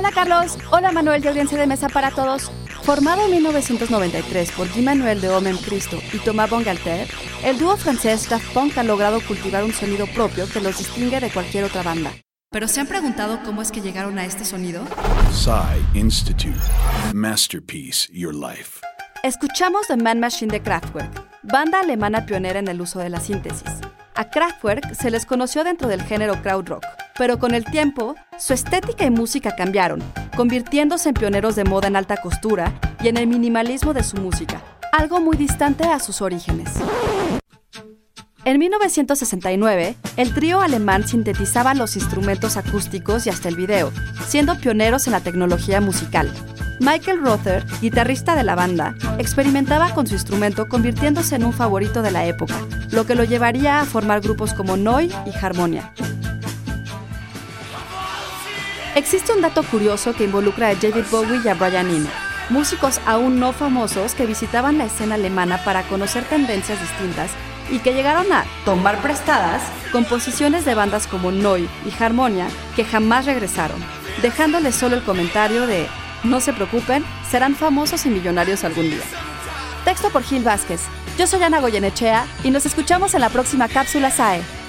Hola Carlos, hola Manuel de Audiencia de Mesa para Todos. Formado en 1993 por Guy Manuel de Homem Cristo y Thomas Bongalter, el dúo francés Daft Punk ha logrado cultivar un sonido propio que los distingue de cualquier otra banda. ¿Pero se han preguntado cómo es que llegaron a este sonido? Psy Institute. Masterpiece Your Life. Escuchamos The Man Machine de Kraftwerk, banda alemana pionera en el uso de la síntesis. A Kraftwerk se les conoció dentro del género krautrock, pero con el tiempo, su estética y música cambiaron, convirtiéndose en pioneros de moda en alta costura y en el minimalismo de su música, algo muy distante a sus orígenes. En 1969, el trío alemán sintetizaba los instrumentos acústicos y hasta el video, siendo pioneros en la tecnología musical. Michael Rother, guitarrista de la banda, experimentaba con su instrumento convirtiéndose en un favorito de la época, lo que lo llevaría a formar grupos como Noi y Harmonia. Existe un dato curioso que involucra a David Bowie y a Brian Eno, músicos aún no famosos que visitaban la escena alemana para conocer tendencias distintas y que llegaron a tomar prestadas composiciones de bandas como Noi y Harmonia que jamás regresaron, dejándoles solo el comentario de no se preocupen, serán famosos y millonarios algún día. Texto por Gil Vázquez. Yo soy Ana Goyenechea y nos escuchamos en la próxima cápsula SAE.